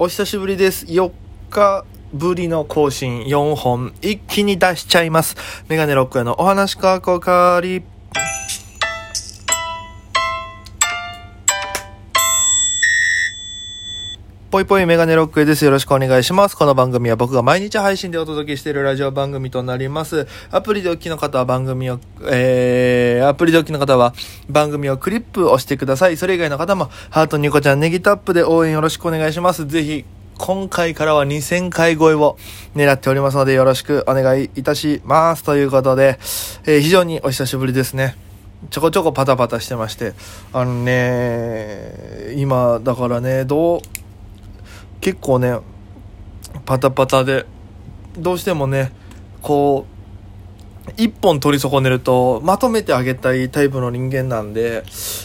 お久しぶりです。4日ぶりの更新4本一気に出しちゃいます。メガネロックへのお話かこかり。ぽいぽいメガネロックです。よろしくお願いします。この番組は僕が毎日配信でお届けしているラジオ番組となります。アプリでお聞きの方は番組を、えー、アプリでお聞きの方は番組をクリップ押してください。それ以外の方も、ハートニコちゃんネギタップで応援よろしくお願いします。ぜひ、今回からは2000回超えを狙っておりますのでよろしくお願いいたします。ということで、えー非常にお久しぶりですね。ちょこちょこパタパタしてまして、あのね、今、だからね、どう、結構ねパタパタでどうしてもねこう一本取り損ねるとまとめてあげたいタイプの人間なんで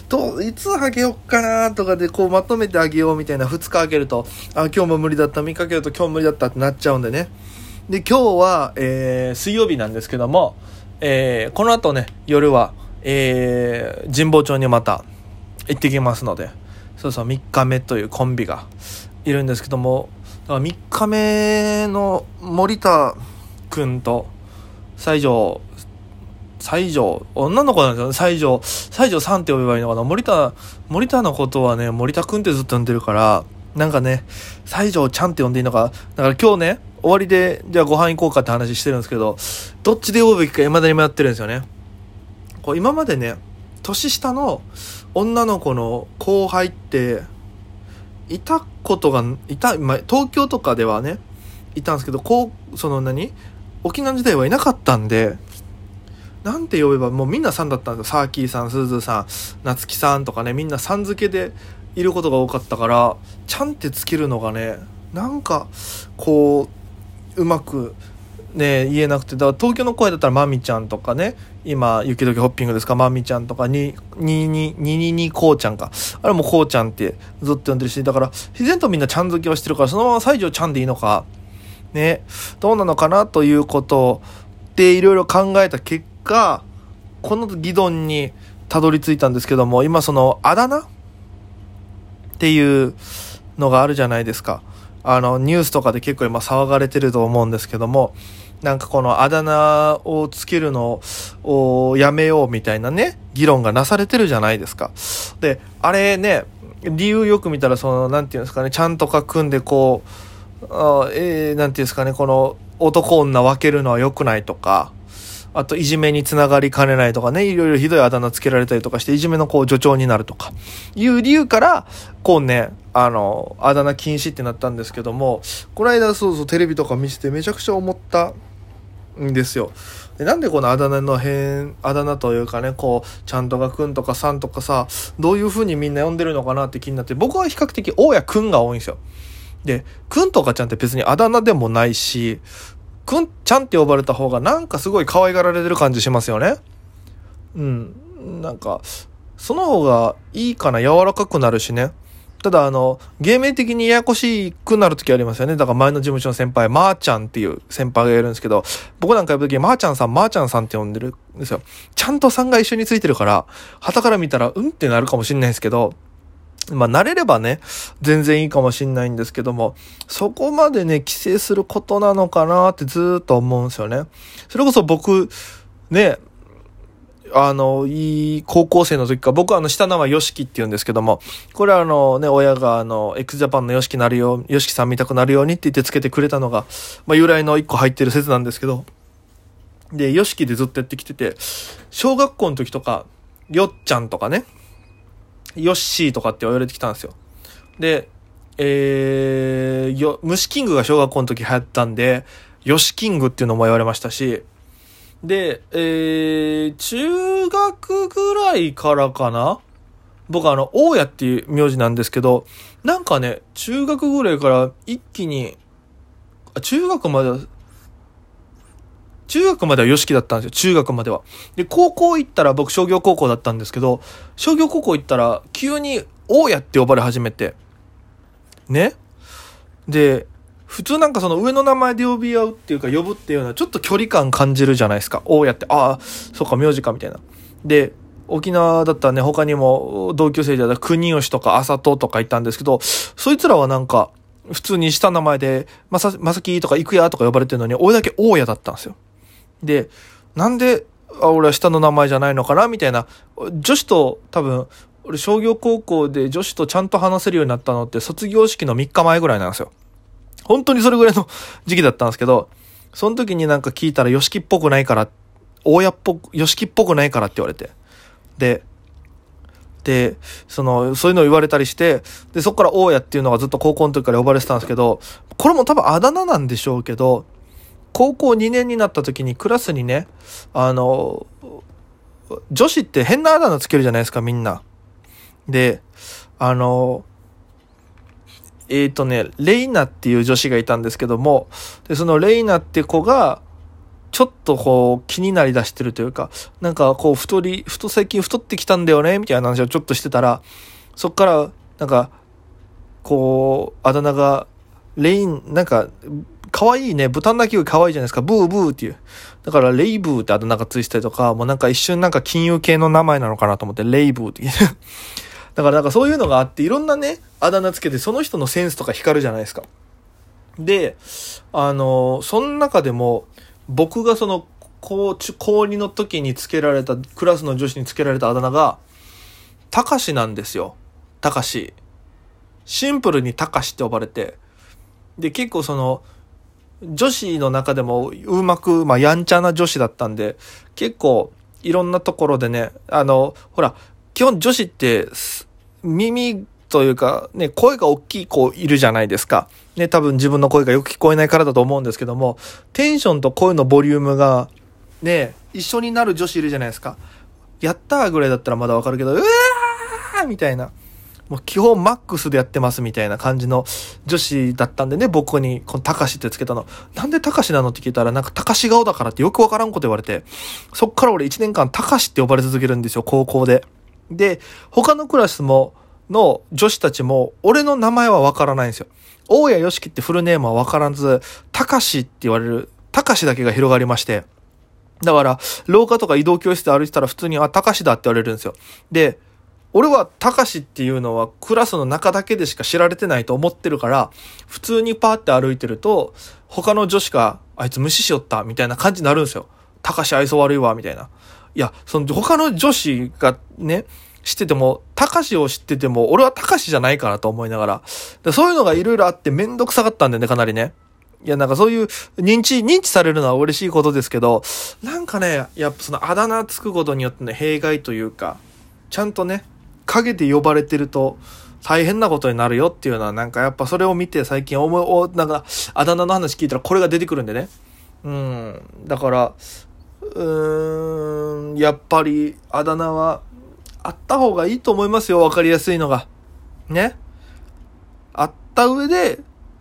どういつあげよっかなとかでこうまとめてあげようみたいな2日あげるとあ今日も無理だった3日あげると今日無理だったってなっちゃうんでね。で今日は、えー水曜日なんですけども、えーこの後ね夜は、えー神保町にまた行ってきますのでそうそう3日目というコンビがいるんですけどもだ3日目の森田君と西条西条女の子なんですよね。西条西条さんって呼べばいいのかな。森田森田のことはね森田君ってずっと呼んでるからなんかね西条ちゃんって呼んでいいのか。だから今日ね終わりでじゃあご飯行こうかって話してるんですけどどっちで呼ぶべきか未だに迷ってるんですよね。こう今までね年下の女の子の後輩っていたことがいた、ま、東京とかではねいたんですけどこうその何沖縄時代はいなかったんでなんて呼べばもうみんなさんだったんですよ。サーキーさんすずさん夏木さんとかねみんなさん付けでいることが多かったからちゃんってつけるのがねなんかこううまくね言えなくてだから東京の声だったらまみちゃんとかね今雪解けホッピングですかまみちゃんとかににににににこうちゃんか。あれもこうちゃんってずっと呼んでるしだから自然とみんなちゃん付けをしてるからそのまま西条ちゃんでいいのか。ねどうなのかなということでいろいろ考えた結果この議論にたどり着いたんですけども今そのあだ名っていうのがあるじゃないですか。あのニュースとかで結構今騒がれてると思うんですけどもなんかこのあだ名をつけるのをやめようみたいなね議論がなされてるじゃないですか。であれね理由よく見たらそのなんていうんですかねちゃんとか組んでこうあえー、なんていうんですかねこの男女分けるのは良くないとかあと、いじめにつながりかねないとかね、いろいろひどいあだ名つけられたりとかして、いじめのこう助長になるとか、いう理由から、こうね、あの、あだ名禁止ってなったんですけども、この間そうそうテレビとか見せてめちゃくちゃ思ったんですよ。でなんでこのあだ名の変、あだ名というかね、こう、ちゃんとがくんとかさんとかさ、どういう風にみんな呼んでるのかなって気になって、僕は比較的、大やくんが多いんですよ。で、くんとかちゃんって別にあだ名でもないし、くんちゃんって呼ばれた方がなんかすごい可愛がられてる感じしますよね。うん。なんか、その方がいいかな、柔らかくなるしね。ただ、あの、芸名的にややこしくなる時ありますよね。だから前の事務所の先輩、まー、ちゃんっていう先輩がいるんですけど、僕なんか呼ぶ時、まー、ちゃんさん、まー、ちゃんさんって呼んでるんですよ。ちゃんとさんが一緒についてるから、旗から見たら、うんってなるかもしれないですけど、まあ、慣れればね、全然いいかもしんないんですけども、そこまでね、規制することなのかなってずーっと思うんですよね。それこそ僕、ね、あの、いい高校生の時か、僕はあの、下名はヨシキって言うんですけども、これはあのね、親があの、x ジャパンのヨシキなるよ、ヨシキさん見たくなるようにって言ってつけてくれたのが、まあ、由来の一個入ってる説なんですけど、で、ヨシキでずっとやってきてて、小学校の時とか、よっちゃんとかね、ヨッシーとかって言われてきたんですよ。で、えー、よ、虫キングが小学校の時流行ったんで、ヨシキングっていうのも言われましたし、で、えー、中学ぐらいからかな？僕あの、大家っていう名字なんですけど、なんかね、中学ぐらいから一気に、あ中学までは、中学まではヨシキだったんですよ。中学までは。で、高校行ったら僕商業高校だったんですけど、商業高校行ったら急に大家って呼ばれ始めて。ね？で、普通なんかその上の名前で呼び合うっていうか呼ぶっていうのはちょっと距離感感じるじゃないですか。大家って、ああ、そうか、名字かみたいな。で、沖縄だったらね、他にも同級生で国吉とか浅戸とかいたんですけど、そいつらはなんか、普通に下の名前で、まさ、まさきとか行くやとか呼ばれてるのに、俺だけ大家だったんですよ。で、なんで、あ、俺は下の名前じゃないのかなみたいな。女子と多分、俺商業高校で女子とちゃんと話せるようになったのって卒業式の3日前ぐらいなんですよ。本当にそれぐらいの時期だったんですけど、その時になんか聞いたら、ヨシキっぽくないから、大家っぽく、ヨシキっぽくないからって言われて。で、で、その、そういうのを言われたりして、で、そこから大家っていうのがずっと高校の時から呼ばれてたんですけど、これも多分あだ名なんでしょうけど、高校2年になった時にクラスにね、あの、女子って変なあだ名つけるじゃないですか、みんな。で、あの、えっ、ー、とね、レイナっていう女子がいたんですけども、で、そのレイナって子が、ちょっとこう気になりだしてるというか、なんかこう太り、太最近太ってきたんだよね、みたいな話をちょっとしてたら、そっから、なんか、こう、あだ名が、レイン、なんか、可愛いね、豚鳴き声可愛いじゃないですか、ブーブーっていう。だから、レイブーってあだ名がついてたりとか、もうなんか一瞬なんか金融系の名前なのかなと思って、レイブーってだからなんかそういうのがあって、いろんなね、あだ名つけて、その人のセンスとか光るじゃないですか。で、あの、その中でも、僕がその、高高2の時につけられた、クラスの女子につけられたあだ名が、たかしなんですよ。たかし。シンプルにたかしって呼ばれて。で、結構その、女子の中でもうまく、まあ、やんちゃな女子だったんで、結構、いろんなところでね、あの、ほら、基本女子って、耳というか、ね、声が大きい子いるじゃないですか。ね、多分自分の声がよく聞こえないからだと思うんですけども、テンションと声のボリュームが、ね、一緒になる女子いるじゃないですか。やったーぐらいだったらまだわかるけど、うわーみたいな。もう基本マックスでやってますみたいな感じの女子だったんでね、僕に、このたかしってつけたの。なんでたかしなのって聞いたら、なんかたかし顔だからってよくわからんこと言われて、そっから俺1年間たかしって呼ばれ続けるんですよ、高校で。で、他のクラスも、の女子たちも、俺の名前はわからないんですよ。大谷よしきってフルネームはわからず、たかしって言われる、たかしだけが広がりまして。だから、廊下とか移動教室で歩いてたら普通に、あ、たかしだって言われるんですよ。で、俺はたかしっていうのはクラスの中だけでしか知られてないと思ってるから、普通にパーって歩いてると、他の女子が、あいつ無視しよった、みたいな感じになるんですよ。たかし愛想悪いわ、みたいな。いや、その他の女子がね、知ってても、たかしを知ってても、俺はたかしじゃないからと思いながら。そういうのがいろいろあってめんどくさかったんだよね、かなりね。いや、なんかそういう認知、認知されるのは嬉しいことですけど、なんかね、やっぱそのあだ名つくことによってね、弊害というか、ちゃんとね、陰で呼ばれてると、大変なことになるよっていうのは、なんかやっぱそれを見て最近思い、なんか、あだ名の話聞いたらこれが出てくるんでね。うん。だから、うーん、やっぱり、あだ名は、あった方がいいと思いますよ、わかりやすいのが。ね。あった上で、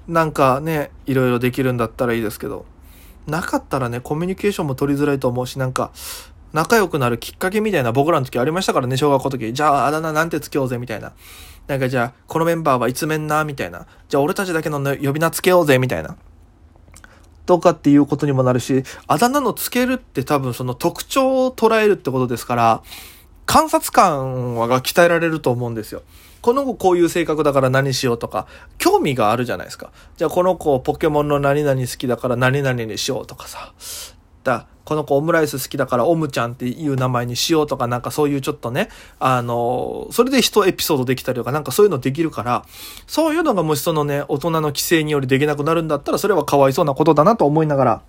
なんかね、いろいろできるんだったらいいですけど、なかったらね、コミュニケーションも取りづらいと思うし、なんか、仲良くなるきっかけみたいな僕らの時ありましたからね、小学校の時。じゃあ、あだ名なんてつけようぜ、みたいな。なんかじゃあ、このメンバーはいつめんな、みたいな。じゃあ、俺たちだけの呼び名つけようぜ、みたいな。とかっていうことにもなるし、あだ名のつけるって多分その特徴を捉えるってことですから、観察感はが鍛えられると思うんですよ。この子こういう性格だから何しようとか、興味があるじゃないですか。じゃあこの子ポケモンの何々好きだから何々にしようとかさ。たこの子オムライス好きだからオムちゃんっていう名前にしようとかなんかそういうちょっとね、あの、それで一エピソードできたりとかなんかそういうのできるから、そういうのがもしそのね、大人の規制によりできなくなるんだったらそれはかわいそうなことだなと思いながら、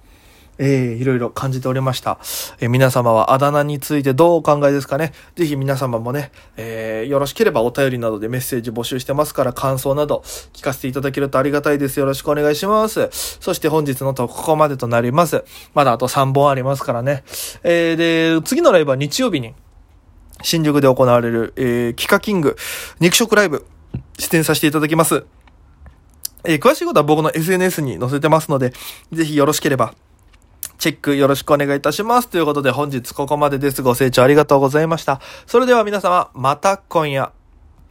えー、いろいろ感じておりました。えー、皆様はあだ名についてどうお考えですかね？ぜひ皆様もね、えー、よろしければお便りなどでメッセージ募集してますから感想など聞かせていただけるとありがたいです。よろしくお願いします。そして本日のとここまでとなります。まだあと3本ありますからね。えー、で、次のライブは日曜日に新宿で行われる、えー、キカキング肉食ライブ出演させていただきます。えー、詳しいことは僕の SNS に載せてますので、ぜひよろしければチェックよろしくお願いいたします。ということで本日ここまでです。ご清聴ありがとうございました。それでは皆様、また今夜。